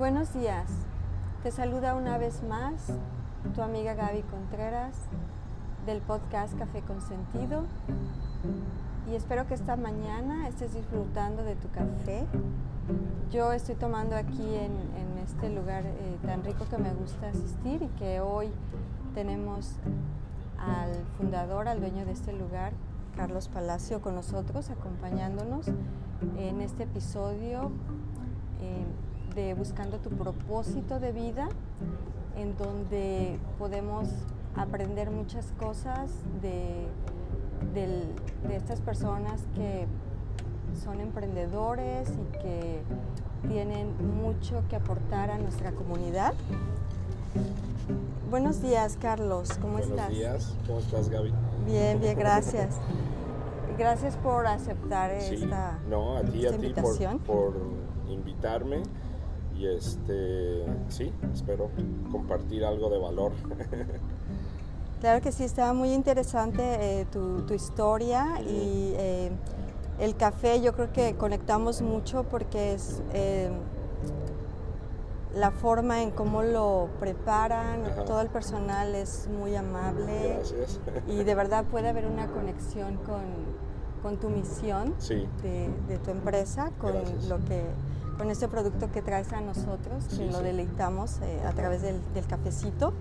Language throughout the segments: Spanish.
Buenos días. Te saluda una vez más tu amiga Gaby Contreras del podcast Café con Sentido y espero que esta mañana estés disfrutando de tu café. Yo estoy tomando aquí en, este lugar eh, tan rico que me gusta asistir y que hoy tenemos al fundador, al dueño de este lugar, Carlos Palacio, con nosotros, acompañándonos en este episodio. Eh, de buscando tu propósito de vida, en donde podemos aprender muchas cosas de, de estas personas que son emprendedores y que tienen mucho que aportar a nuestra comunidad. Buenos días, Carlos, ¿cómo estás? Buenos días, ¿cómo estás, Gaby? Bien, bien, gracias. Gracias por aceptar esta, no, a ti, a ti por, por invitarme y este, sí, espero compartir algo de valor. Claro que sí, estaba muy interesante eh, tu, historia y eh, el café yo creo que conectamos mucho porque es eh, la forma en cómo lo preparan, todo el personal es muy amable Gracias. y de verdad puede haber una conexión con, tu misión de, tu empresa, con lo que con este producto que traes a nosotros, que lo deleitamos eh, a través del, cafecito.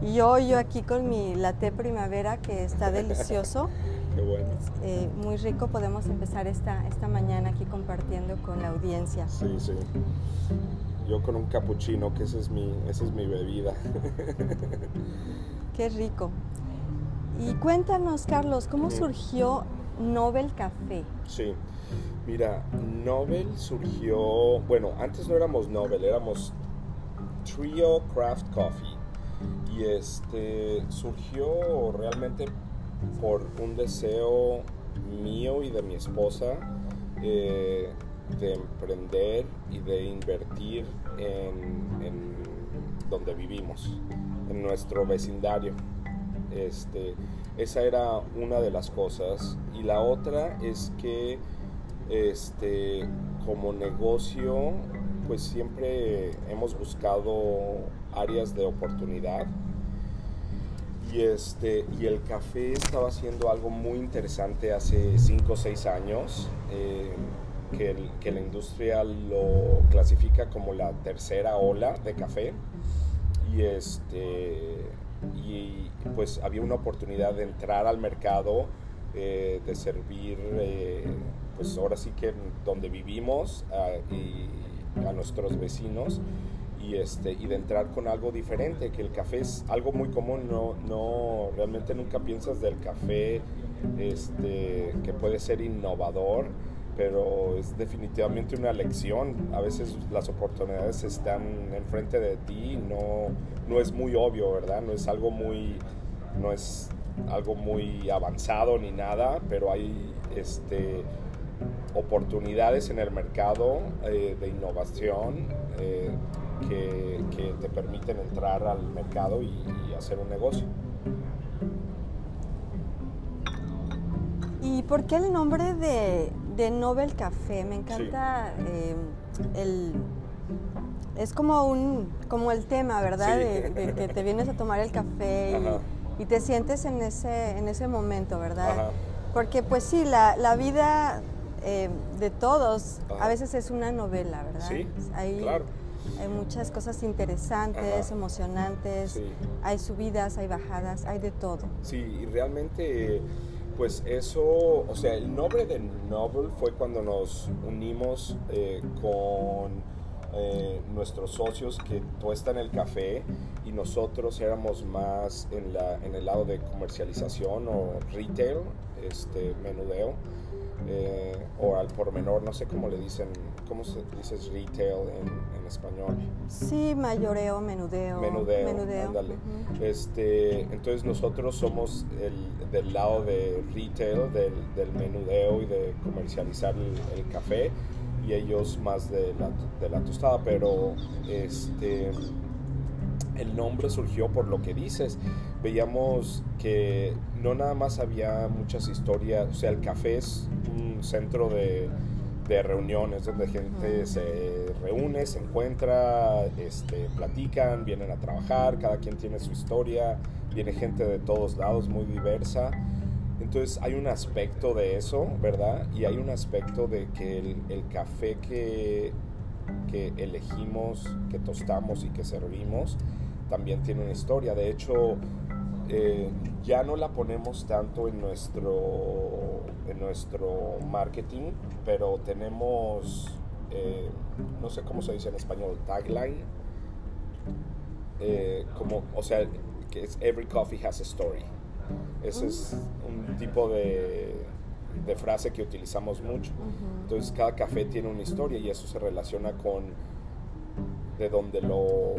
Y hoy yo aquí con mi latte primavera que está delicioso. Qué bueno. Eh, muy rico, podemos empezar esta, esta mañana aquí compartiendo con la audiencia. Sí, sí. Yo con un cappuccino, que esa es mi, esa es mi bebida. Qué rico. Y cuéntanos, Carlos, ¿cómo surgió Nobel Café? Sí. Mira, Nobel surgió, bueno, antes no éramos Nobel, éramos Trio Craft Coffee. Y este surgió realmente por un deseo mío y de mi esposa eh, de emprender y de invertir en, en, donde vivimos, en nuestro vecindario. Este, esa era una de las cosas. Y la otra es que este, como negocio, pues siempre hemos buscado áreas de oportunidad. Y, este, y el café estaba haciendo algo muy interesante hace 5 o 6 años, eh, que, que, la industria lo clasifica como la tercera ola de café. Y, este, y pues había una oportunidad de entrar al mercado, eh, de servir eh, pues ahora sí que donde vivimos y a nuestros vecinos y, este, y de entrar con algo diferente, que el café es algo muy común, no, no realmente nunca piensas del café este, que puede ser innovador, pero es definitivamente una lección. A veces las oportunidades están enfrente de ti, no, no es muy obvio, ¿verdad? No es algo muy, no es algo muy avanzado ni nada, pero hay este, oportunidades en el mercado eh, de innovación eh, que, te permiten entrar al mercado y, hacer un negocio. ¿Y por qué el nombre de, Nobel Café? Me encanta eh, el... Es como un como el tema, ¿verdad? De, que te vienes a tomar el café y, te sientes en ese, en ese momento, ¿verdad? Porque pues sí, la, la vida eh, de todos, a veces es una novela, ¿verdad? Sí, hay, claro. Hay muchas cosas interesantes, emocionantes, hay subidas, hay bajadas, hay de todo. Sí, y realmente, pues eso, o sea, el nombre de Novel fue cuando nos unimos eh, con eh, nuestros socios que en el café y nosotros éramos más en, la, en el lado de comercialización o retail, este, menudeo. Eh, o al por menor, no sé cómo le dicen, ¿cómo se dice retail en, español? Sí, mayoreo, menudeo. Menudeo, ándale. este, entonces nosotros somos el, del lado de retail, del, del menudeo y de comercializar el, café y ellos más de la, de la tostada, pero este el nombre surgió por lo que dices. Veíamos que no nada más había muchas historias, o sea, el café es un centro de, de reuniones donde gente se reúne, se encuentra, este, platican, vienen a trabajar, cada quien tiene su historia, viene gente de todos lados muy diversa. Entonces hay un aspecto de eso, ¿verdad? Y hay un aspecto de que el, café que, que elegimos, que tostamos y que servimos, también tiene una historia. De hecho, eh, ya no la ponemos tanto en nuestro, en nuestro marketing, pero tenemos, eh, no sé cómo se dice en español, tagline. Eh, como, o sea, que es Every Coffee has a story. Ese es un tipo de, de frase que utilizamos mucho. Entonces cada café tiene una historia y eso se relaciona con de donde lo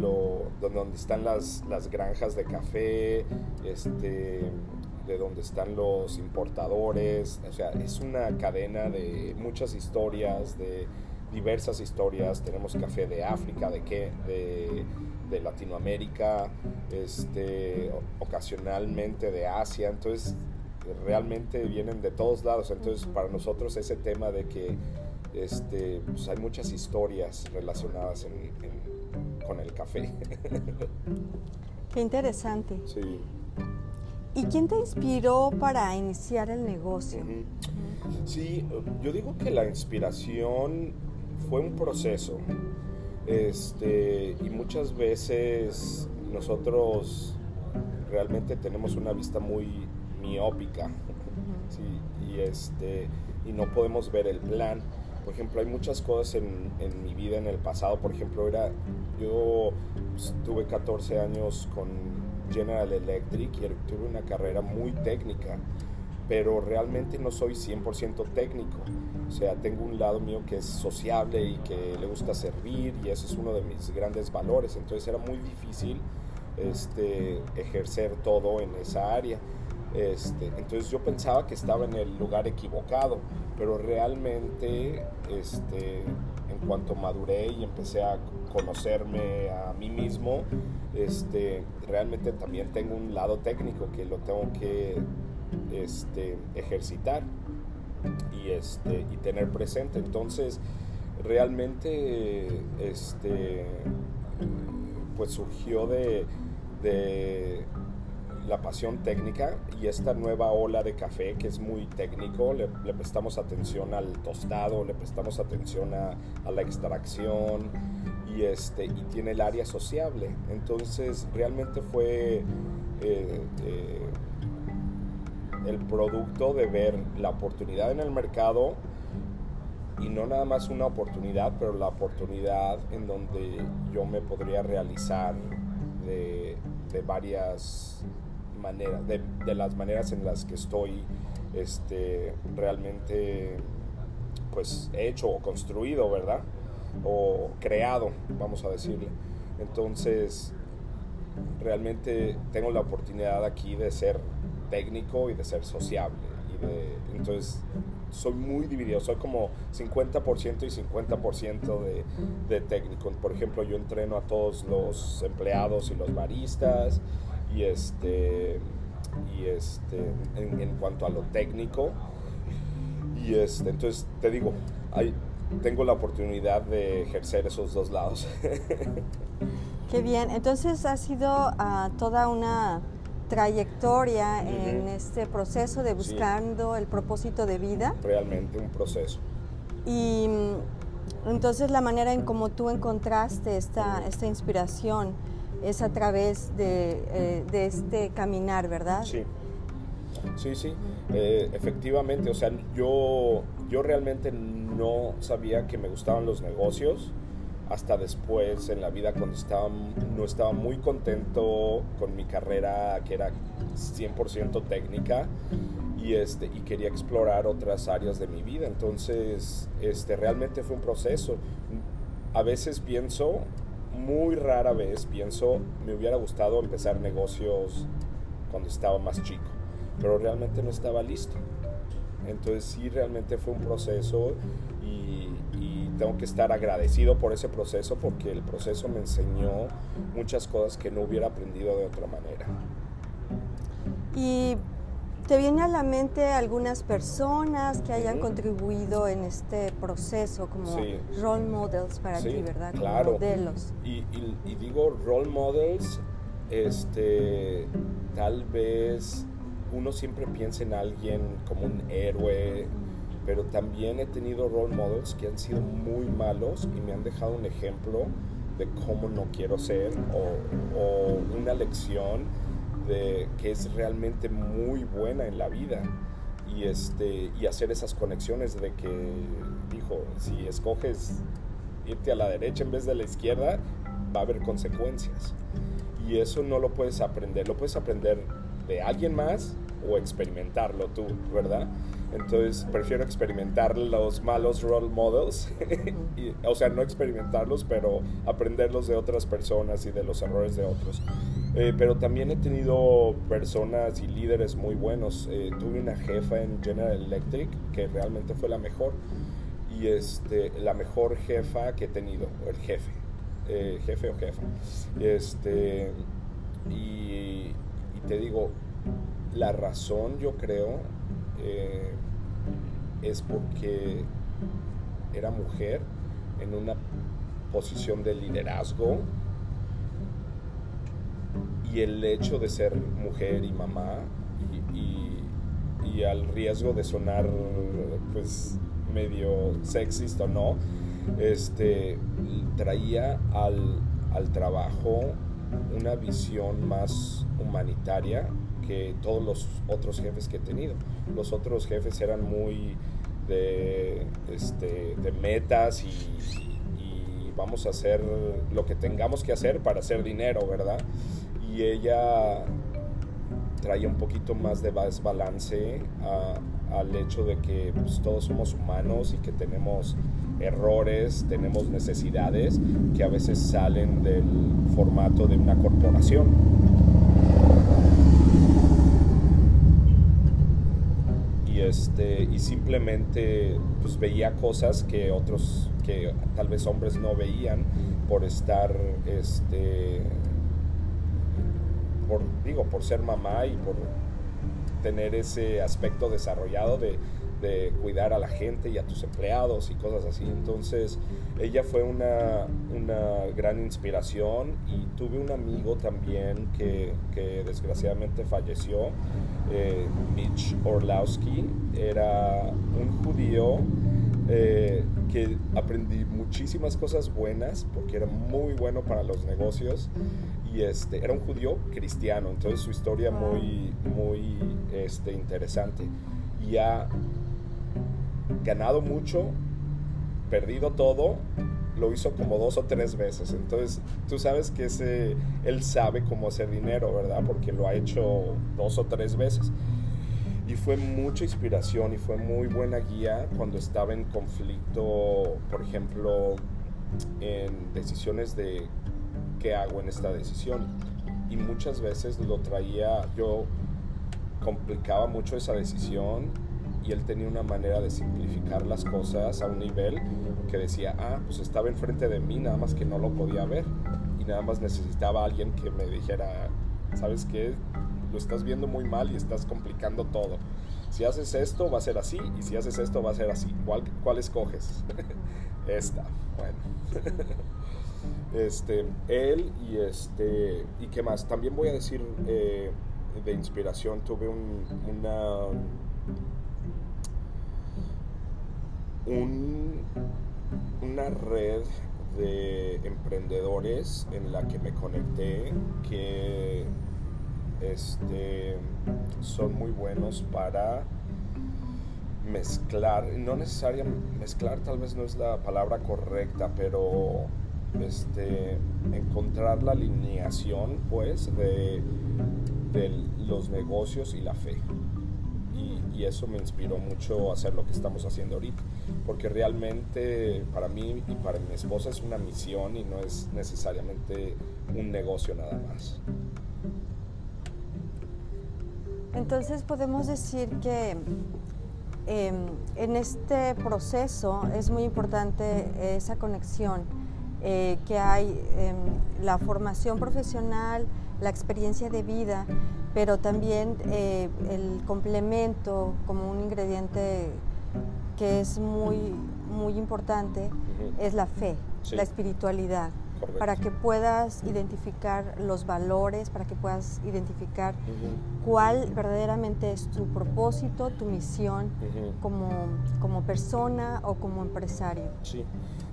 lo, donde están las, las granjas de café, este, de donde están los importadores, o sea, es una cadena de muchas historias, de diversas historias, tenemos café de África, de qué, de, de Latinoamérica, este, ocasionalmente de Asia, entonces realmente vienen de todos lados, entonces para nosotros ese tema de que este, pues hay muchas historias relacionadas en, con el café. Qué interesante. Sí. ¿Y quién te inspiró para iniciar el negocio? Sí, yo digo que la inspiración fue un proceso. Este, y muchas veces nosotros realmente tenemos una vista muy miópica. y, este, y no podemos ver el plan. Por ejemplo, hay muchas cosas en, en mi vida en el pasado. Por ejemplo, era, yo pues, tuve 14 años con General Electric y tuve una carrera muy técnica, pero realmente no soy 100% técnico. O sea, tengo un lado mío que es sociable y que le gusta servir y ese es uno de mis grandes valores. Entonces era muy difícil este, ejercer todo en esa área. Este, entonces yo pensaba que estaba en el lugar equivocado, pero realmente este, en cuanto maduré y empecé a conocerme a mí mismo, este, realmente también tengo un lado técnico que lo tengo que este, ejercitar y, este, y tener presente. Entonces realmente este, pues surgió de la pasión técnica y esta nueva ola de café que es muy técnico, le, prestamos atención al tostado, le prestamos atención a, la extracción y, este, y tiene el área sociable. Entonces realmente fue eh, eh, el producto de ver la oportunidad en el mercado y no nada más una oportunidad, pero la oportunidad en donde yo me podría realizar de, de varias de, las maneras en las que estoy este, realmente pues hecho o construido, ¿verdad? O creado, vamos a decirle. Entonces, realmente tengo la oportunidad aquí de ser técnico y de ser sociable. Y de, entonces, soy muy dividido, soy como 50% y 50% de, de técnico. Por ejemplo, yo entreno a todos los empleados y los baristas y este y este en, cuanto a lo técnico y este entonces te digo hay, tengo la oportunidad de ejercer esos dos lados qué bien entonces ha sido uh, toda una trayectoria en este proceso de buscando el propósito de vida. Realmente un proceso. Y mm, entonces la manera en cómo tú encontraste esta, esta inspiración es a través eh, de, este caminar, ¿verdad? Sí, sí, sí, eh, efectivamente, o sea, yo, yo realmente no sabía que me gustaban los negocios hasta después en la vida cuando estaba, no estaba muy contento con mi carrera que era 100% técnica y, este, y quería explorar otras áreas de mi vida. Entonces, este, realmente fue un proceso. A veces pienso muy rara vez pienso, me hubiera gustado empezar negocios cuando estaba más chico, pero realmente no estaba listo. Entonces sí, realmente fue un proceso tengo que estar agradecido por ese proceso porque el proceso me enseñó muchas cosas que no hubiera aprendido de otra manera. Y ¿Te viene a la mente algunas personas que hayan Ujú. contribuido en este proceso como Sí. role models para Sí, ti, verdad? Como claro. modelos. Y, y- y digo role models, este, tal vez uno siempre piensa en alguien como un héroe, pero también he tenido role models que han sido muy malos y me han dejado un ejemplo de cómo no quiero ser o, o una lección de que es realmente muy buena en la vida. Y este y hacer esas conexiones de que dijo si escoges irte a la derecha en vez de la izquierda va a haber consecuencias. Y eso no lo puedes aprender. Lo puedes aprender de alguien más o experimentarlo tú verdad entonces prefiero experimentar los malos role models o sea no experimentarlos pero aprenderlos de otras personas y de los errores de otros eh, pero también he tenido personas y líderes muy buenos. Eh, tuve una jefa en General Electric que realmente fue la mejor. Y este, la mejor jefa que he tenido, el jefe. eh, jefe o jefa. Este, y, y te digo, la razón yo creo eh, es porque era mujer en una posición de liderazgo. Y el hecho de ser mujer y mamá y, al riesgo de sonar pues medio sexist o no este traía al, al trabajo una visión más humanitaria que todos los otros jefes que he tenido. Los otros jefes eran muy de este de metas y, vamos a hacer lo que tengamos que hacer para hacer dinero verdad y ella traía un poquito más de desbalance al hecho de que pues, todos somos humanos y que tenemos errores, tenemos necesidades que a veces salen del formato de una corporación. Este, y simplemente pues, veía cosas que otros, que tal vez hombres no veían por estar este, por, digo, por ser mamá y por tener ese aspecto desarrollado de, de cuidar a la gente y a tus empleados y cosas así. Entonces, ella fue una, una gran inspiración y tuve un amigo también que, que desgraciadamente falleció, eh, Mitch Orlowski, era un judío eh, que aprendí muchísimas cosas buenas porque era muy bueno para los negocios y este era un judío cristiano. Entonces su historia muy muy este interesante. Y ha ganado mucho perdido todo lo hizo como dos o tres veces. Entonces tú sabes que ese él sabe cómo hacer dinero verdad porque lo ha hecho dos o tres veces. Y fue mucha inspiración y fue muy buena guía cuando estaba en conflicto, por ejemplo, en decisiones de qué hago en esta decisión. Y muchas veces lo traía, yo complicaba mucho esa decisión y él tenía una manera de simplificar las cosas a un nivel que decía, ah, pues estaba enfrente de mí, nada más que no lo podía ver. Y nada más necesitaba alguien que me dijera, ¿sabes qué? Lo estás viendo muy mal y estás complicando todo. Si haces esto va a ser así y si haces esto va a ser así. ¿Cuál, cuál escoges? Esta. Bueno. este, él y este, ¿y qué más? También voy a decir eh, de inspiración, tuve un, una, un, una red de emprendedores en la que me conecté que este, son muy buenos para mezclar, no necesariamente mezclar tal vez no es la palabra correcta, pero este, encontrar la alineación pues de, de los negocios y la fe. Y, eso me inspiró mucho a hacer lo que estamos haciendo ahorita, porque realmente para mí y para mi esposa es una misión y no es necesariamente un negocio nada más. Entonces podemos decir que eh, en este proceso es muy importante esa conexión eh, que hay, eh, la formación profesional, la experiencia de vida, pero también eh, el complemento como un ingrediente que es muy, muy importante es la fe, la espiritualidad para que puedas identificar los valores, para que puedas identificar cuál verdaderamente es tu propósito, tu misión como, como persona o como empresario. Sí,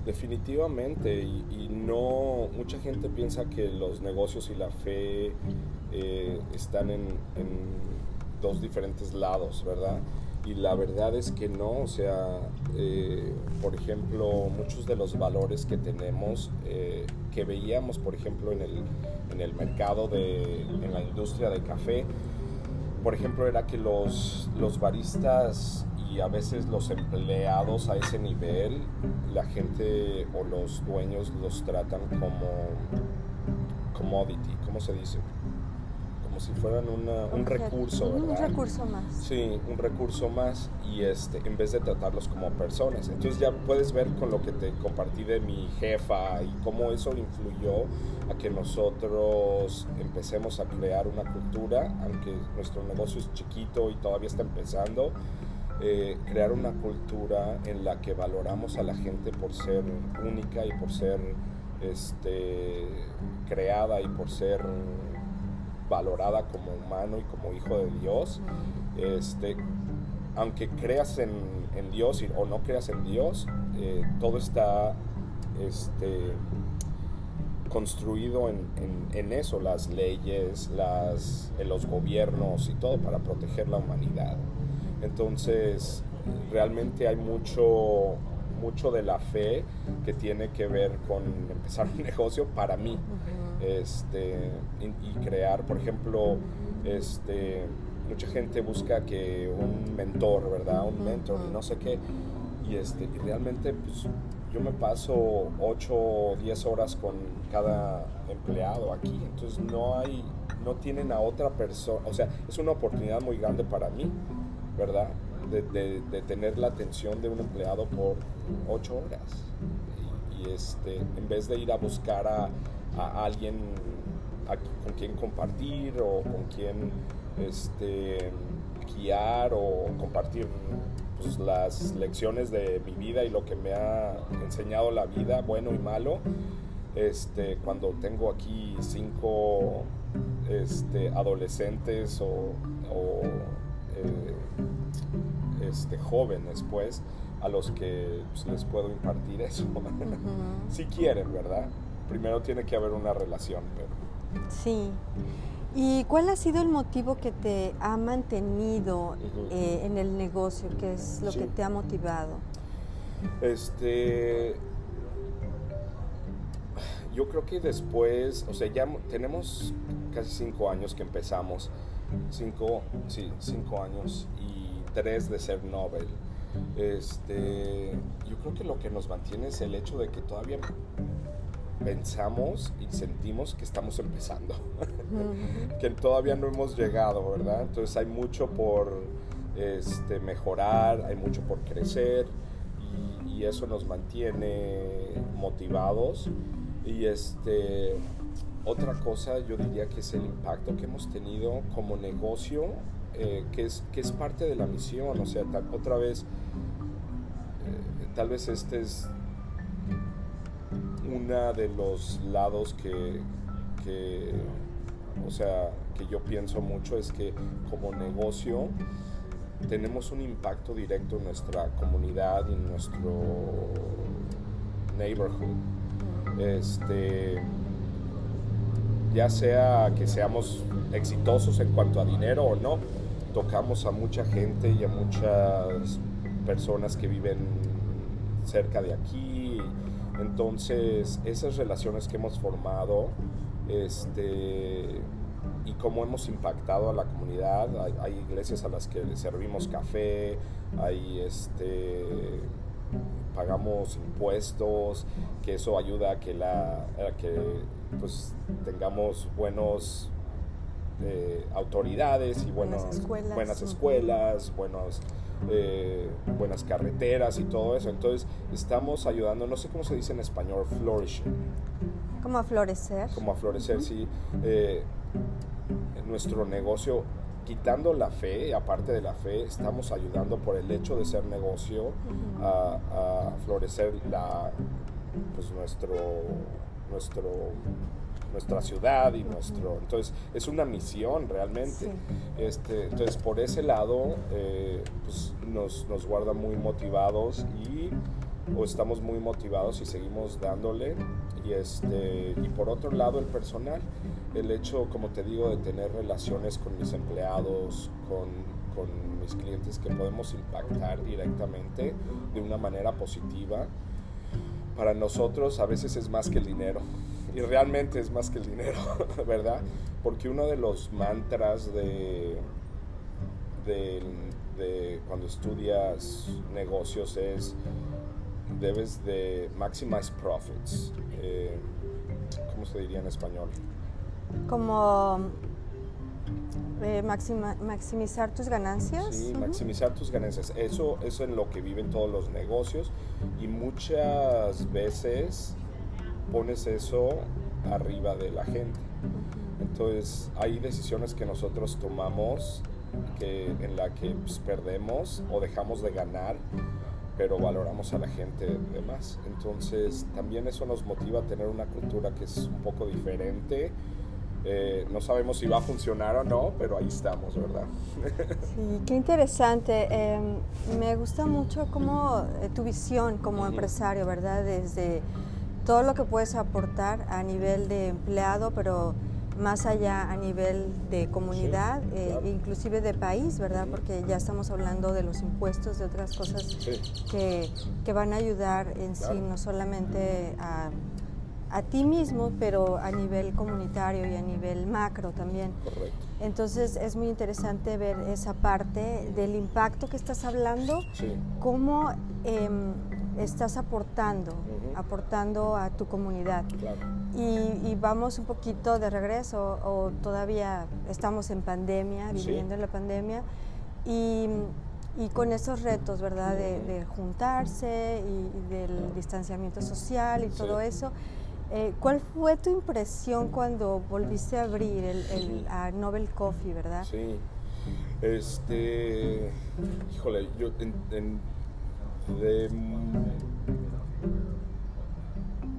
definitivamente. Y, no, mucha gente piensa que los negocios y la fe eh, están en, en dos diferentes lados, ¿verdad? y la verdad es que no, o sea, eh, por ejemplo, muchos de los valores que tenemos, eh, que veíamos, por ejemplo, en el, en el mercado, de, en la industria de café, por ejemplo, era que los, los baristas y a veces los empleados a ese nivel, la gente o los dueños los tratan como commodity, ¿cómo se dice? Si fueran un recurso, ¿verdad? Un recurso más. Sí, un recurso más y este, en vez de tratarlos como personas. Entonces ya puedes ver con lo que te compartí de mi jefa y cómo eso influyó a que nosotros empecemos a crear una cultura, aunque nuestro negocio es chiquito y todavía está empezando. Eh, crear una cultura en la que valoramos a la gente por ser única y por ser este, creada y por ser valorada como humano y como hijo de Dios. Este, aunque creas en, Dios o no creas en Dios, eh, todo está este, construido en, eso, las leyes, los gobiernos y todo para proteger la humanidad. Entonces, realmente hay mucho, mucho de la fe que tiene que ver con empezar un negocio para mí este, y, crear, por ejemplo, este, mucha gente busca que un mentor, ¿verdad? Un mentor y no sé qué. Y, este, y realmente pues, yo me paso 8 o 10 horas con cada empleado aquí, entonces no hay, no tienen a otra persona, o sea, es una oportunidad muy grande para mí, ¿verdad? De, de, tener la atención de un empleado por 8 horas. Y, y, este, en vez de ir a buscar a, a alguien con quien compartir o con quien este, guiar o compartir pues, las lecciones de mi vida y lo que me ha enseñado la vida, bueno y malo. Este, cuando tengo aquí cinco este, adolescentes o, eh, este, jóvenes, pues, a los que pues, les puedo impartir eso. si quieren, ¿verdad? Primero tiene que haber una relación. Pero... Sí. ¿Y cuál ha sido el motivo que te ha mantenido eh, en el negocio? ¿Qué es lo que te ha motivado? Este. Yo creo que después, o sea, ya tenemos casi cinco años que empezamos. Cinco, sí, cinco años y tres de ser Nobel. Este, yo creo que lo que nos mantiene es el hecho de que todavía pensamos y sentimos que estamos empezando, que todavía no hemos llegado, ¿verdad? Entonces hay mucho por este, mejorar, hay mucho por crecer y, eso nos mantiene motivados. Y este, otra cosa yo diría que es el impacto que hemos tenido como negocio, eh, que, es, que es parte de la misión, o sea, otra vez, eh, tal vez este es uno de los lados que, o sea, que yo pienso mucho es que como negocio tenemos un impacto directo en nuestra comunidad y en nuestro neighborhood. Este, ya sea que seamos exitosos en cuanto a dinero o no, tocamos a mucha gente y a muchas personas que viven cerca de aquí entonces, esas relaciones que hemos formado este, y cómo hemos impactado a la comunidad, hay, iglesias a las que le servimos café, hay este, pagamos impuestos, que eso ayuda a que, la, que pues, tengamos buenos eh, autoridades y buenas escuelas, buenas escuelas buenos eh, buenas carreteras y todo eso. Entonces estamos ayudando, no sé cómo se dice en español, flourishing. Como a florecer. Como a florecer, sí. Eh, nuestro negocio, quitando la fe, aparte de la fe, estamos ayudando por el hecho de ser negocio a, a florecer la, pues nuestro, nuestro nuestra ciudad y nuestro... Entonces, es una misión realmente. Este, entonces, por ese lado, eh, pues nos, nos guarda muy motivados y o estamos muy motivados y seguimos dándole. Y, este, y por otro lado, el personal, el hecho, como te digo, de tener relaciones con mis empleados, con, con mis clientes que podemos impactar directamente de una manera positiva, para nosotros a veces es más que el dinero y realmente es más que el dinero, ¿verdad? Porque uno de los mantras de, de, cuando estudias negocios es debes de maximize profits. Eh, ¿Cómo se diría en español? Como eh, maximizar tus ganancias. Sí, maximizar tus ganancias. Eso, eso es en lo que viven todos los negocios y muchas veces pones eso arriba de la gente. Entonces hay decisiones que nosotros tomamos que, en la que pues, perdemos o dejamos de ganar, pero valoramos a la gente de más. Entonces también eso nos motiva a tener una cultura que es un poco diferente. Eh, no sabemos si va a funcionar o no, pero ahí estamos, ¿verdad? Sí, qué interesante. Em, me gusta mucho como eh, tu visión como empresario, ¿verdad? Desde todo lo que puedes aportar a nivel de empleado, pero más allá a nivel de comunidad, eh, inclusive de país, ¿verdad? Porque ya estamos hablando de los impuestos, de otras cosas que, que, van a ayudar en sí, no solamente a, a, ti mismo, pero a nivel comunitario y a nivel macro también. Correcto. Entonces es muy interesante ver esa parte del impacto que estás hablando, cómo em, estás aportando, aportando a tu comunidad. Y, vamos un poquito de regreso, o todavía estamos en pandemia, viviendo en la pandemia, y, con esos retos, ¿verdad? De, juntarse y, del distanciamiento social y todo eso. Eh, ¿Cuál fue tu impresión cuando volviste a abrir el, a Nobel Coffee, verdad? Sí. Este, híjole, yo en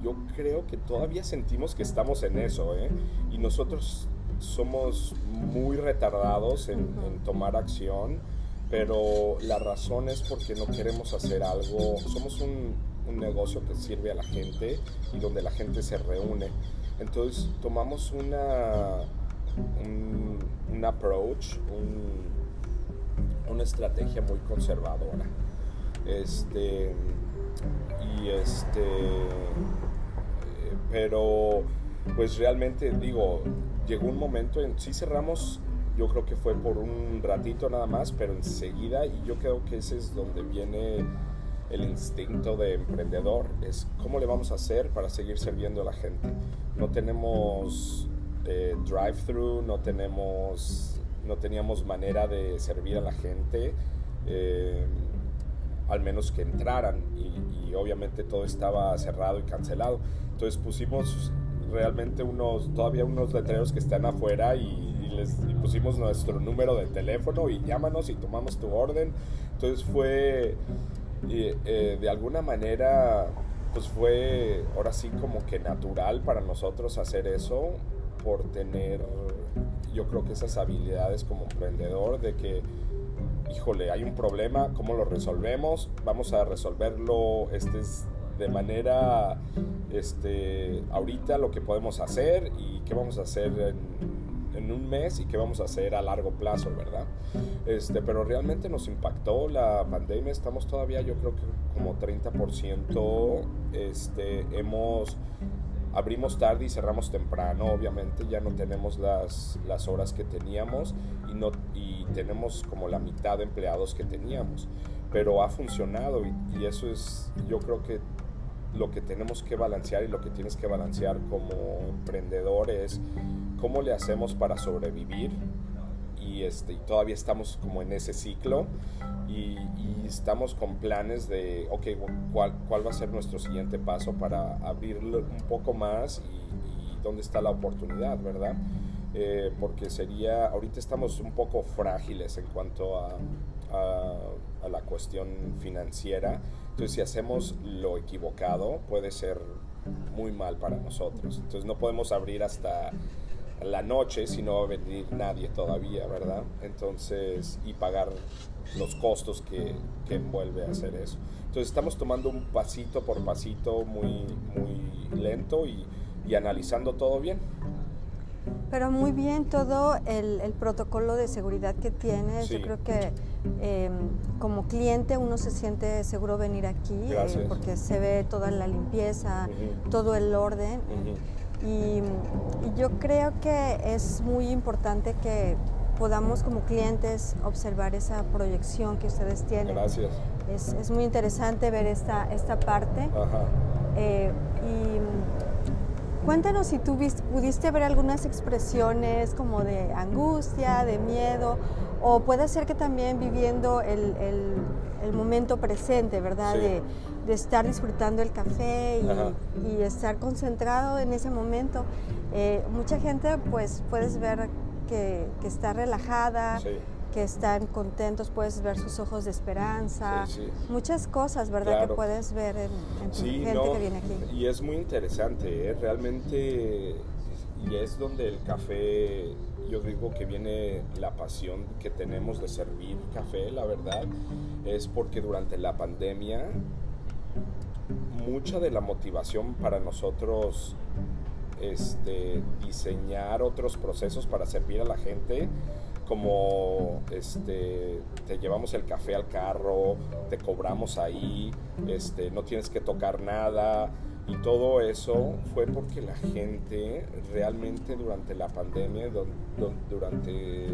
yo creo que todavía sentimos que estamos en eso, ¿eh? Y nosotros somos muy retardados en, tomar acción, pero la razón es porque no queremos hacer algo, somos un, negocio que sirve a la gente y donde la gente se reúne. Entonces tomamos una, un, approach, una estrategia muy conservadora. Este, y este, pero pues realmente digo, llegó un momento en, sí cerramos, yo creo que fue por un ratito nada más, pero enseguida, y yo creo que ese es donde viene el instinto de emprendedor, es cómo le vamos a hacer para seguir sirviendo a la gente. No tenemos eh, drive-thru, no tenemos, no teníamos manera de servir a la gente. Eh, al menos que entraran y, obviamente todo estaba cerrado y cancelado. Entonces pusimos realmente unos, todavía unos letreros que están afuera y, les pusimos nuestro número de teléfono y llámanos y tomamos tu orden. Entonces fue eh, de alguna manera, pues fue ahora sí como que natural para nosotros hacer eso por tener, yo creo que esas habilidades como emprendedor de que híjole, hay un problema, ¿cómo lo resolvemos? Vamos a resolverlo este, de manera, este, ahorita lo que podemos hacer y qué vamos a hacer en, un mes y qué vamos a hacer a largo plazo, ¿verdad? Este, pero realmente nos impactó la pandemia, estamos todavía yo creo que como 30%, este, hemos abrimos tarde y cerramos temprano, obviamente ya no tenemos las, las horas que teníamos y, no, y tenemos como la mitad de empleados que teníamos, pero ha funcionado y, eso es, yo creo que lo que tenemos que balancear y lo que tienes que balancear como emprendedor es cómo le hacemos para sobrevivir y, este, y todavía estamos como en ese ciclo y, estamos con planes de, ok, ¿cuál, ¿cuál va a ser nuestro siguiente paso para abrirlo un poco más y, dónde está la oportunidad, ¿verdad? eh, porque sería, ahorita estamos un poco frágiles en cuanto a, a, la cuestión financiera, entonces si hacemos lo equivocado puede ser muy mal para nosotros, entonces no podemos abrir hasta la noche si no va a venir nadie todavía, ¿verdad? Entonces, y pagar los costos que, que envuelve hacer eso. Entonces estamos tomando un pasito por pasito muy, muy lento y, y analizando todo bien. Pero muy bien todo el, el protocolo de seguridad que tienes. Yo creo que em, como cliente uno se siente seguro venir aquí eh, porque se ve toda la limpieza, todo el orden. Y, yo creo que es muy importante que podamos como clientes observar esa proyección que ustedes tienen. Gracias. Es, es muy interesante ver esta, esta parte. Ajá. Eh, y Cuéntanos si tú pudiste ver algunas expresiones como de angustia, de miedo, o puede ser que también viviendo el, momento presente, ¿verdad? De, estar disfrutando el café y, estar concentrado en ese momento. Eh, mucha gente, pues, puedes ver que, está relajada, que están contentos, puedes ver sus ojos de esperanza, muchas cosas, ¿verdad? Que puedes ver en, en gente que viene aquí. Y es muy interesante, ¿eh? realmente, y es donde el café, yo digo que viene la pasión que tenemos de servir café, la verdad, es porque durante la pandemia, mucha de la motivación para nosotros este, diseñar otros procesos para servir a la gente como este te llevamos el café al carro, te cobramos ahí, este no tienes que tocar nada y todo eso fue porque la gente realmente durante la pandemia, durante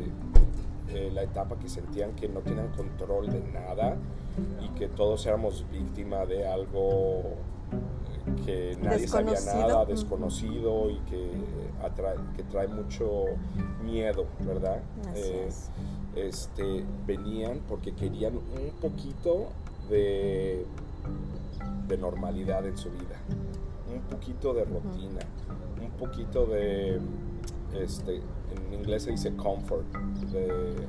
eh, la etapa que sentían que no tenían control de nada y que todos éramos víctima de algo que nadie sabía nada, desconocido. Y que, que trae mucho miedo, ¿verdad? Eh, este, venían porque querían un poquito de, de normalidad en su vida, un poquito de rutina, un poquito de, este, en inglés se dice comfort, de,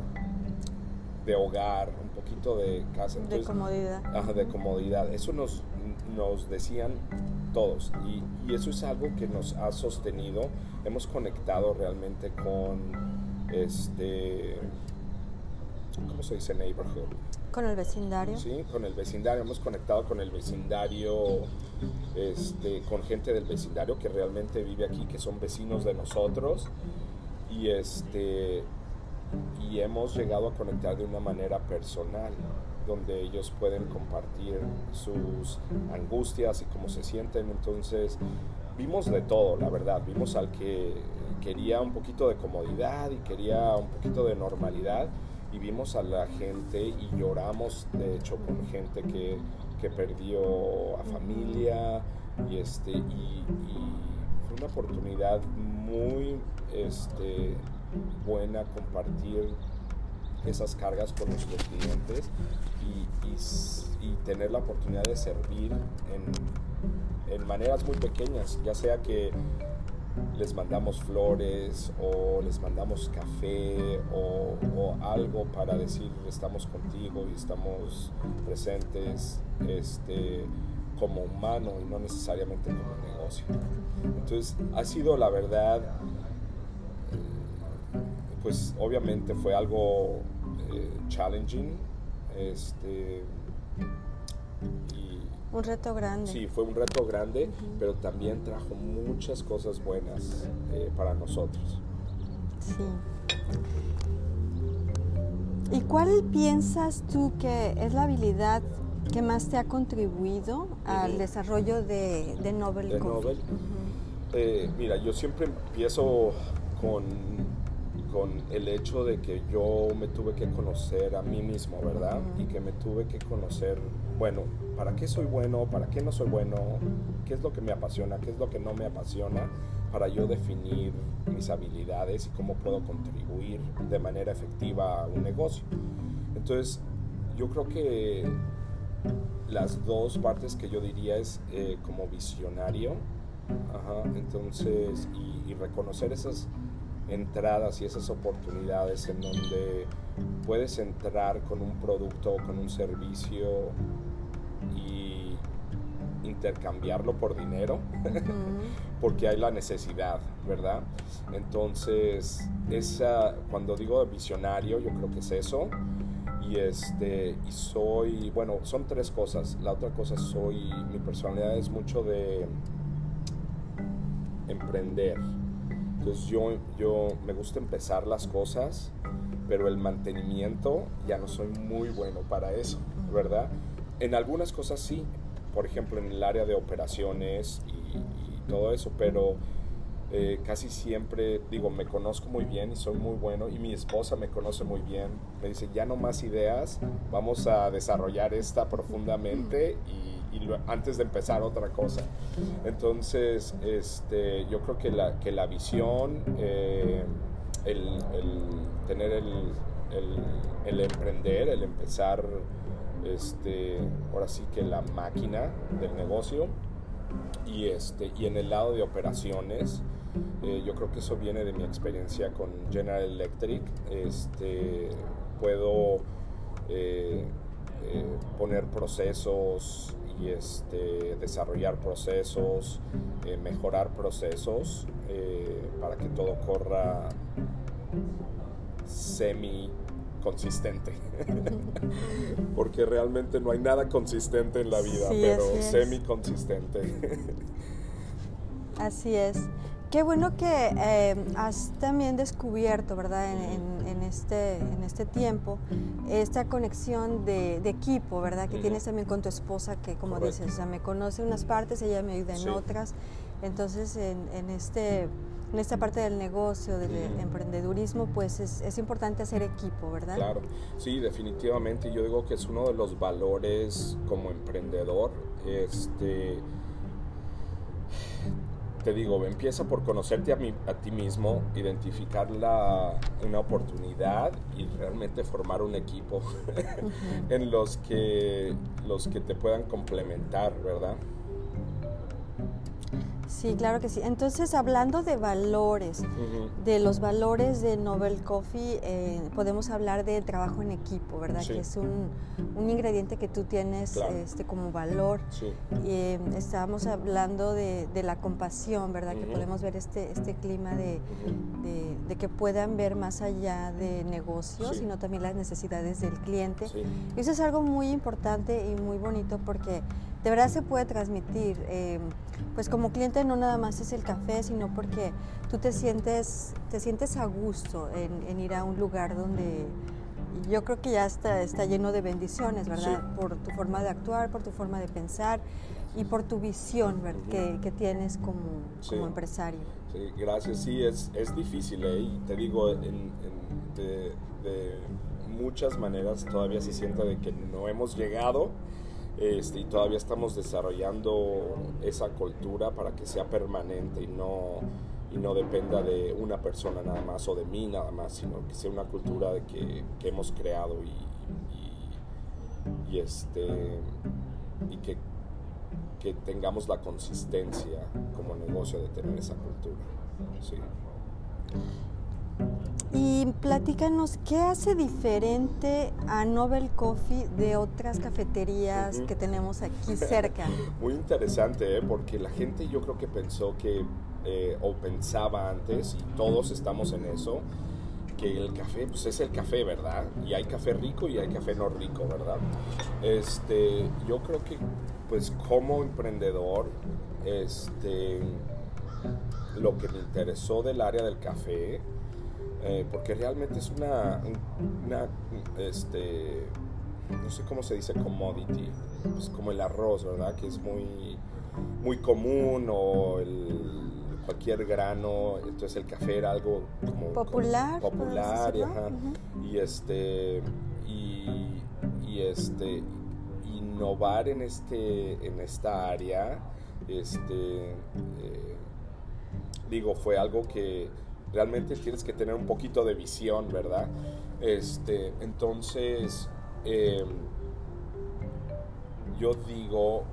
de hogar, un poquito de casa. de comodidad. Ajá, de comodidad. Eso nos, nos decían todos y, eso es algo que nos ha sostenido. Hemos conectado realmente con este, ¿cómo se dice? Neighborhood. Con el vecindario. Sí, con el vecindario. Hemos conectado con el vecindario, este, con gente del vecindario que realmente vive aquí, que son vecinos de nosotros. Y este y hemos llegado a conectar de una manera personal donde ellos pueden compartir sus angustias y cómo se sienten. Entonces, vimos de todo, la verdad. Vimos al que quería un poquito de comodidad y quería un poquito de normalidad. Y vimos a la gente y lloramos, de hecho, con gente que, que perdió a familia. Y, este, y, fue una oportunidad muy este, buena compartir esas cargas con nuestros clientes y, tener la oportunidad de servir en, maneras muy pequeñas, ya sea que les mandamos flores o les mandamos café o, o algo para decir estamos contigo y estamos presentes este, como humano y no necesariamente como negocio. Entonces ha sido la verdad pues obviamente fue algo eh, challenging. Este, un reto grande. Sí, fue un reto grande, pero también trajo muchas cosas buenas eh, para nosotros. Sí. ¿Y cuál piensas tú que es la habilidad que más te ha contribuido al desarrollo de, de Nobel de Nobel. Eh, mira, yo siempre empiezo con con el hecho de que yo me tuve que conocer a mí mismo, ¿verdad? Y que me tuve que conocer, bueno, ¿para qué soy bueno? ¿Para qué no soy bueno? ¿Qué es lo que me apasiona? ¿Qué es lo que no me apasiona? Para yo definir mis habilidades y cómo puedo contribuir de manera efectiva a un negocio. Entonces, yo creo que las dos partes que yo diría es eh, como visionario, entonces, y reconocer esas entradas y esas oportunidades en donde puedes entrar con un producto o con un servicio y intercambiarlo por dinero, porque hay la necesidad, ¿verdad? Entonces, esa, cuando digo visionario, yo creo que es eso. Y, este, y soy, bueno, son tres cosas. La otra cosa soy, mi personalidad es mucho de emprender. Entonces yo, yo me gusta empezar las cosas, pero el mantenimiento ya no soy muy bueno para eso, ¿verdad? En algunas cosas sí, por ejemplo en el área de operaciones y, todo eso, pero eh, casi siempre digo, me conozco muy bien y soy muy bueno y mi esposa me conoce muy bien. Me dice, ya no más ideas, vamos a desarrollar esta profundamente y, antes de empezar otra cosa. Entonces, este, yo creo que la, que la visión, eh, el, tener el, el emprender, el empezar este, ahora sí que la máquina del negocio. Y, este, y en el lado de operaciones, eh, yo creo que eso viene de mi experiencia con General Electric. Este, puedo eh, eh, poner procesos y este, desarrollar procesos, mejorar procesos para que todo corra semi consistente. Porque realmente no hay nada consistente en la vida, pero semi consistente. así es. Qué bueno que eh, has también descubierto, ¿verdad? En, este, en este tiempo, esta conexión de, equipo, ¿verdad? Que tienes también con tu esposa, que como dices, o sea, me conoce unas partes, ella me ayuda en otras. Entonces, en, este en esta parte del negocio, del emprendedurismo, pues es, es, importante hacer equipo, ¿verdad? Claro, sí, definitivamente. Yo digo que es uno de los valores como emprendedor. Este, te digo, empieza por conocerte a, a ti mismo, identificar la, una oportunidad y realmente formar un equipo en los que, los que te puedan complementar, ¿verdad? Sí, claro que sí. Entonces, hablando de valores, de los valores de Nobel Coffee, eh, podemos hablar de trabajo en equipo, ¿verdad? Que es un, ingrediente que tú tienes este, como valor. Y, eh, estábamos hablando de, la compasión, ¿verdad? Que podemos ver este, este clima de, que puedan ver más allá de negocios, sino también las necesidades del cliente. Y eso es algo muy importante y muy bonito porque de verdad se puede transmitir. Eh, pues como cliente no nada más es el café, sino porque tú te sientes, te sientes a gusto en, ir a un lugar donde yo creo que ya está, está lleno de bendiciones, ¿verdad? Por tu forma de actuar, por tu forma de pensar y por tu visión que, que, tienes como, como, empresario. Sí, gracias. Sí, es, es difícil, ¿eh? Y te digo, en, de, de, muchas maneras todavía se siente de que no hemos llegado este, y todavía estamos desarrollando esa cultura para que sea permanente y no, y no dependa de una persona nada más o de mí nada más, sino que sea una cultura de que, que hemos creado y, y, este, y que, que, tengamos la consistencia como negocio de tener esa cultura. Sí. Y platícanos, ¿qué hace diferente a Nobel Coffee de otras cafeterías que tenemos aquí cerca? Muy interesante, ¿eh? porque la gente yo creo que pensó que, eh, o pensaba antes, y todos estamos en eso, que el café pues es el café, ¿verdad? Y hay café rico y hay café no rico, ¿verdad? Este, yo creo que pues como emprendedor, este, lo que me interesó del área del café eh, porque realmente es una, una, este, no sé cómo se dice commodity, pues como el arroz, ¿verdad? Que es muy, muy común o el, cualquier grano, entonces el café era algo como popular, popular y, este y, y, este innovar en este en esta área, este eh, digo fue algo que realmente tienes que tener un poquito de visión, ¿verdad? Este, entonces, em, yo digo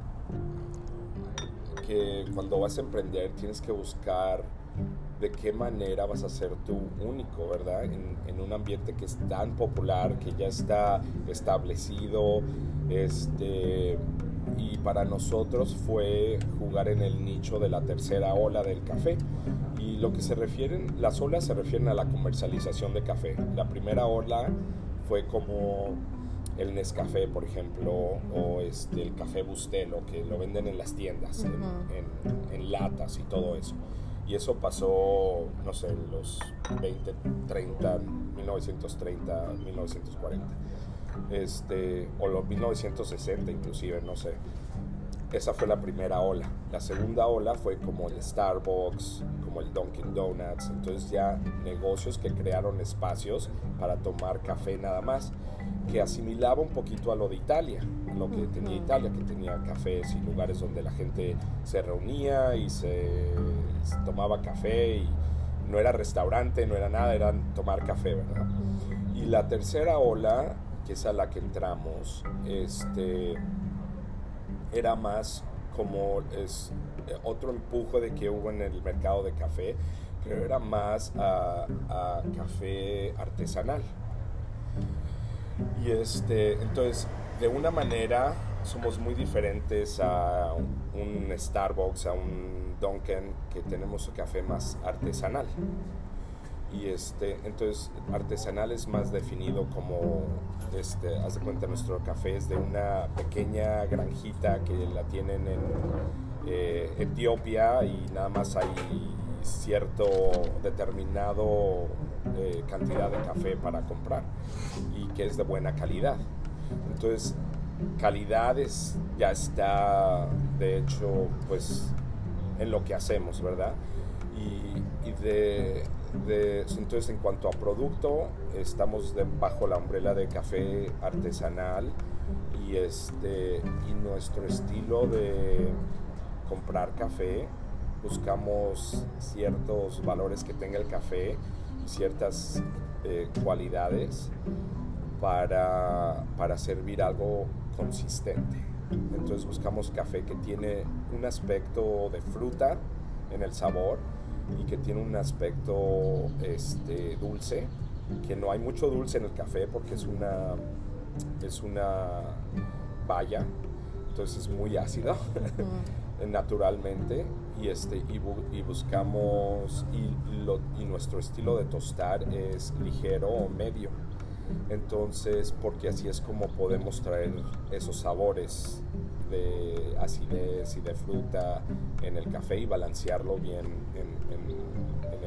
que cuando vas a emprender tienes que buscar de qué manera vas a ser tú único, ¿verdad? En, en, un ambiente que es tan popular, que ya está establecido, este, y para nosotros fue jugar en el nicho de la tercera ola del café. Y lo que se refieren, las olas se refieren a la comercialización de café. La primera ola fue como el Nescafé, por ejemplo, o este, el café Bustelo, que lo venden en las tiendas, en, en, latas y todo eso. Y eso pasó, no sé, en los 20, 30, 1930, 1940. Este, o los 1960 inclusive, no sé. Esa fue la primera ola. La segunda ola fue como el Starbucks, como el Dunkin' Donuts. Entonces ya negocios que crearon espacios para tomar café nada más, que asimilaba un poquito a lo de Italia, lo que tenía Italia, que tenía cafés y lugares donde la gente se reunía y se, tomaba café y no era restaurante, no era nada, era tomar café, ¿verdad? Y la tercera ola, que es a la que entramos, este era más como es eh, otro empuje de que hubo en el mercado de café, pero era más a, café artesanal. Y este, entonces, de una manera somos muy diferentes a un Starbucks, a un Dunkin', que tenemos un café más artesanal y este entonces artesanal es más definido como este haz de cuenta nuestro café es de una pequeña granjita que la tienen en eh, Etiopía y nada más hay cierto determinado eh, cantidad de café para comprar y que es de buena calidad. Entonces calidades ya está de hecho pues en lo que hacemos verdad y, y de entonces, en cuanto a producto, estamos bajo la umbrela de café artesanal y, este, y nuestro estilo de comprar café, buscamos ciertos valores que tenga el café, ciertas eh, cualidades para, para servir algo consistente. Entonces buscamos café que tiene un aspecto de fruta en el sabor, y que tiene un aspecto este, dulce, que no hay mucho dulce en el café porque es una, es una valla, entonces es muy ácido naturalmente y, este, y, buscamos y, y nuestro estilo de tostar es ligero o medio. Entonces, porque así es como podemos traer esos sabores de acidez y de fruta en el café y balancearlo bien en,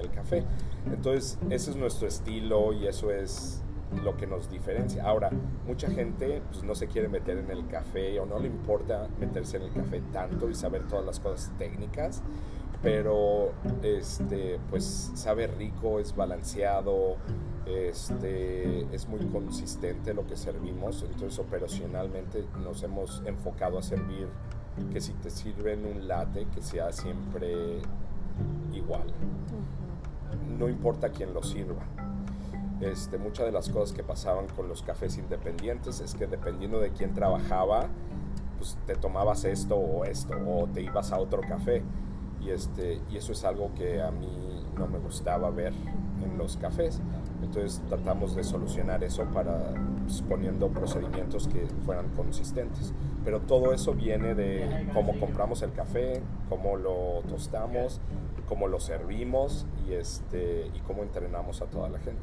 el café. Entonces, ese es nuestro estilo y eso es lo que nos diferencia. Ahora, mucha gente pues, no se quiere meter en el café o no le importa meterse en el café tanto y saber todas las cosas técnicas, pero este, pues sabe rico, es balanceado, este, es muy consistente lo que servimos, entonces operacionalmente nos hemos enfocado a servir que si te sirven un latte que sea siempre igual. No importa quién lo sirva. Este, muchas de las cosas que pasaban con los cafés independientes es que dependiendo de quién trabajaba, pues te tomabas esto o esto, o te ibas a otro café. Y, este, y eso es algo que a mí no me gustaba ver en los cafés. Entonces tratamos de solucionar eso para pues, poniendo procedimientos que fueran consistentes. Pero todo eso viene de cómo compramos el café, cómo lo tostamos, cómo lo servimos y, este, y cómo entrenamos a toda la gente.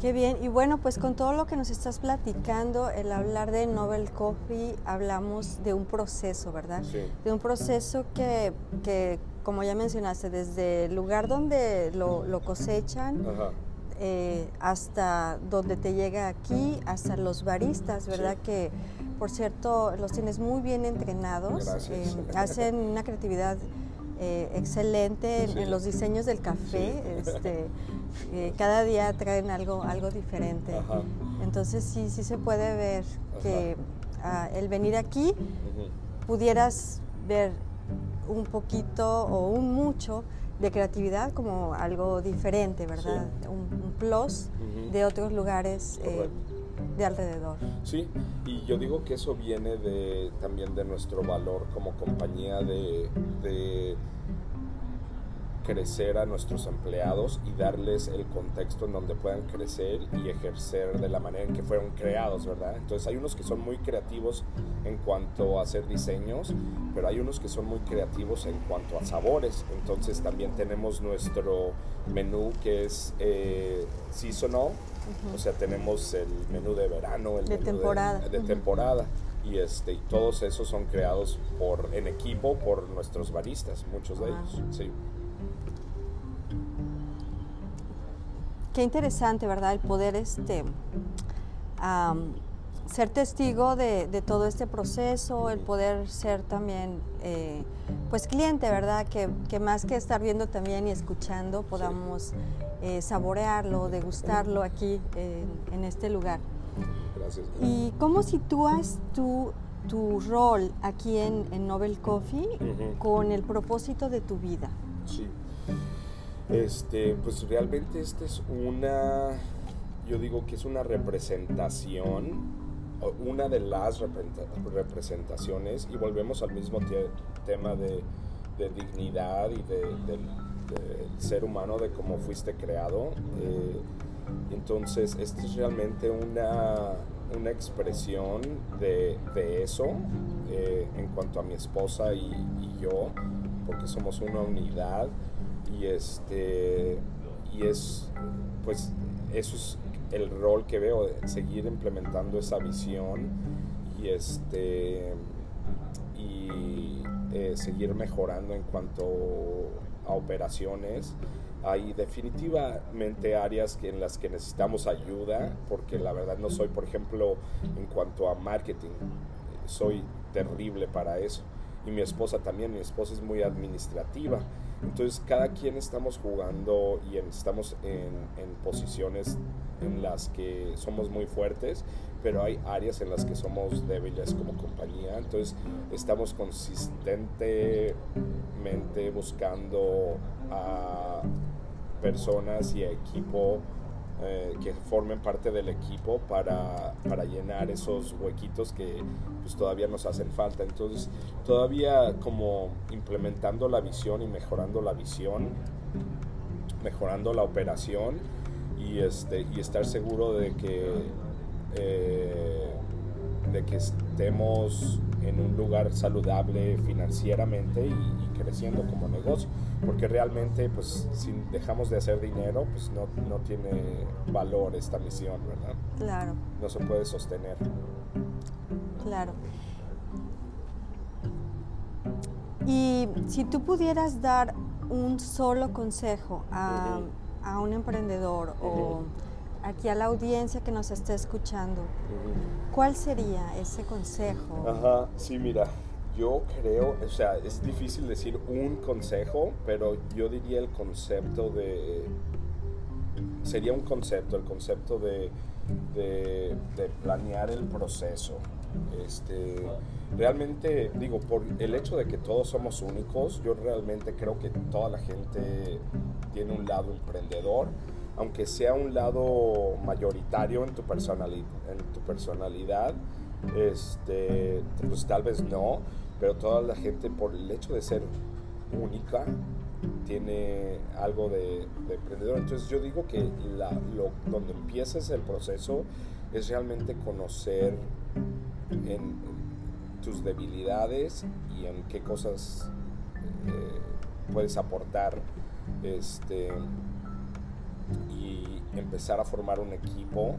Qué bien. Y bueno, pues con todo lo que nos estás platicando, el hablar de Nobel Coffee, hablamos de un proceso, ¿verdad? Sí. De un proceso que, que como ya mencionaste, desde el lugar donde lo, lo cosechan, eh, hasta donde te llega aquí, hasta los baristas, ¿verdad? Que, por cierto, los tienes muy bien entrenados, eh, hacen una creatividad eh, excelente en, los diseños del café. Este, cada día traen algo, algo diferente. Entonces sí, sí se puede ver que ah, el venir aquí pudieras ver un poquito o un mucho de creatividad como algo diferente, ¿verdad? Un, plus de otros lugares eh, de alrededor. Sí, y yo digo que eso viene de, también de nuestro valor como compañía de, crecer a nuestros empleados y darles el contexto en donde puedan crecer y ejercer de la manera en que fueron creados, ¿verdad? Entonces hay unos que son muy creativos en cuanto a hacer diseños, pero hay unos que son muy creativos en cuanto a sabores. Entonces también tenemos nuestro menú que es eh, seasonal, o sea, tenemos el menú de verano, el de menú temporada. de, temporada. Y, este, y todos esos son creados por, en equipo por nuestros baristas, muchos de ellos. Sí. Qué interesante, ¿verdad? El poder este, ser testigo de, todo este proceso, el poder ser también, eh, pues, cliente, ¿verdad? Que, más que estar viendo también y escuchando, podamos eh, saborearlo, degustarlo aquí en este lugar. Gracias. ¿Y cómo sitúas tu, tu rol aquí en, en Nobel Coffee con el propósito de tu vida? Sí. Este, pues realmente esta es una, yo digo que es una representación, una de las representaciones, y volvemos al mismo tema de, dignidad y de, del, ser humano, de cómo fuiste creado. Eh, entonces, esta es realmente una, una expresión de, de eso eh, en cuanto a mi esposa y yo, porque somos una unidad y este y es pues eso es el rol que veo seguir implementando esa visión y este y eh, seguir mejorando en cuanto a operaciones. Hay definitivamente áreas en las que necesitamos ayuda porque la verdad no soy por ejemplo en cuanto a marketing soy terrible para eso y mi esposa también mi esposa es muy administrativa entonces cada quien estamos jugando y estamos en, posiciones en las que somos muy fuertes, pero hay áreas en las que somos débiles como compañía. Entonces estamos consistentemente buscando a personas y equipo eh, que formen parte del equipo para, para, llenar esos huequitos que pues, todavía nos hacen falta. Entonces, todavía como implementando la visión y mejorando la visión, mejorando la operación y, este, y estar seguro de que, eh, de que estemos en un lugar saludable financieramente y, creciendo como negocio. Porque realmente, pues, si dejamos de hacer dinero, pues no, no tiene valor esta misión, ¿verdad? Claro. No se puede sostener. Claro. Y si tú pudieras dar un solo consejo a, a un emprendedor o aquí a la audiencia que nos esté escuchando, ¿cuál sería ese consejo? Ajá, sí, mira, yo creo, o sea, es difícil decir un consejo, pero yo diría el concepto de, sería un concepto, el concepto de, planear el proceso. Este, realmente, digo, por el hecho de que todos somos únicos, yo realmente creo que toda la gente tiene un lado emprendedor, aunque sea un lado mayoritario en tu, personalidad, en tu personalidad, este, pues tal vez no, pero toda la gente por el hecho de ser única tiene algo de, emprendedor. Entonces yo digo que la, lo, donde empieces el proceso es realmente conocer tus debilidades y en qué cosas eh, puedes aportar este, y empezar a formar un equipo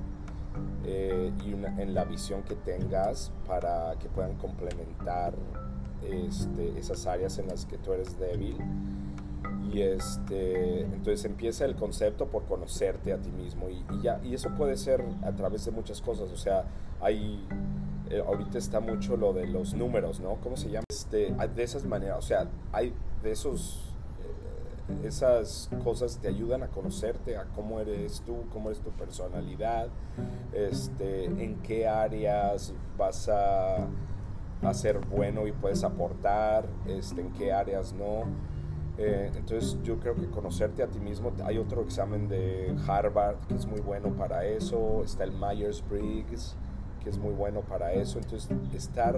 eh, y en la visión que tengas para que puedan complementar este, esas áreas en las que tú eres débil. Y este, entonces empieza el concepto por conocerte a ti mismo y, ya, y eso puede ser a través de muchas cosas, o sea, hay, eh, ahorita está mucho lo de los números, ¿no? ¿Cómo se llama? Este, de esas maneras, o sea, hay de esos esas cosas te ayudan a conocerte, a cómo eres tú, cómo es tu personalidad, este, en qué áreas vas a, ser bueno y puedes aportar, este, en qué áreas no. Eh, entonces yo creo que conocerte a ti mismo, hay otro examen de Harvard que es muy bueno para eso, está el Myers-Briggs que es muy bueno para eso, entonces estar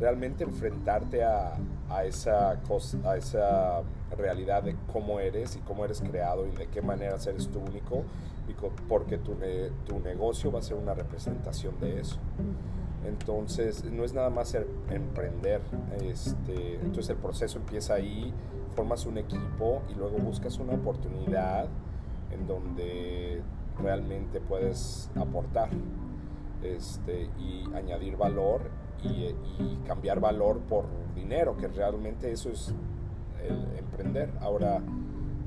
realmente enfrentarte a, a esa, cosa, a esa realidad de cómo eres y cómo eres creado y de qué manera eres tú único, porque tu, tu negocio va a ser una representación de eso. Entonces, no es nada más emprender. Este, entonces, el proceso empieza ahí, formas un equipo y luego buscas una oportunidad en donde realmente puedes aportar este, y añadir valor y, cambiar valor por dinero, que realmente eso es el emprender. Ahora,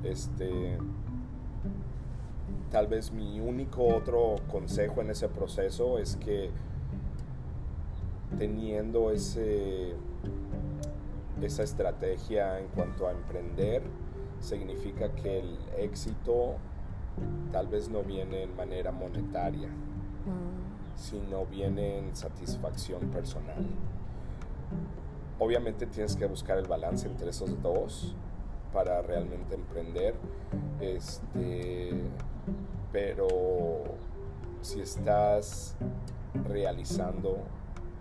este, tal vez mi único otro consejo en ese proceso es que teniendo ese, esa estrategia en cuanto a emprender, significa que el éxito tal vez no viene en manera monetaria, mm. sino viene en satisfacción personal. Obviamente tienes que buscar el balance entre esos dos para realmente emprender. Este, pero si estás realizando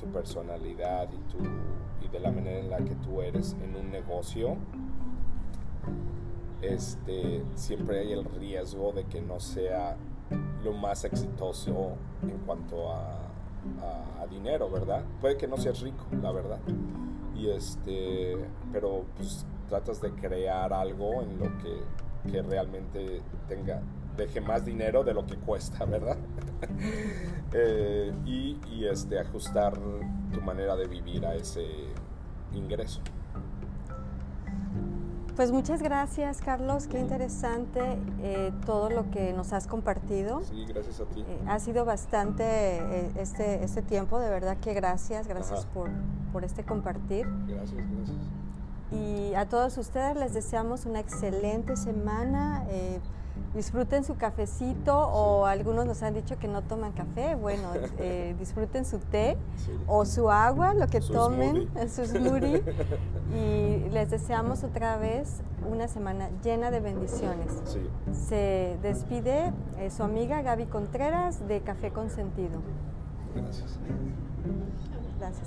tu personalidad y, tu, y de la manera en la que tú eres en un negocio, este, siempre hay el riesgo de que no sea lo más exitoso en cuanto a, dinero, ¿verdad? Puede que no seas rico, la verdad. Y este, pero pues tratas de crear algo en lo que, que realmente tenga, deje más dinero de lo que cuesta, ¿verdad? Eh, y, y este, ajustar tu manera de vivir a ese ingreso. Pues muchas gracias, Carlos. Qué interesante eh, todo lo que nos has compartido. Sí, gracias a ti. Eh, ha sido bastante eh, este, este tiempo, de verdad que gracias, gracias por, por, este compartir. Gracias, gracias. Y a todos ustedes les deseamos una excelente semana disfruten su cafecito o algunos nos han dicho que no toman café, bueno, eh, disfruten su té o su agua, lo que tomen, su smoothie y les deseamos otra vez una semana llena de bendiciones. Se despide eh, su amiga Gaby Contreras de Café Consentido. Gracias. Gracias.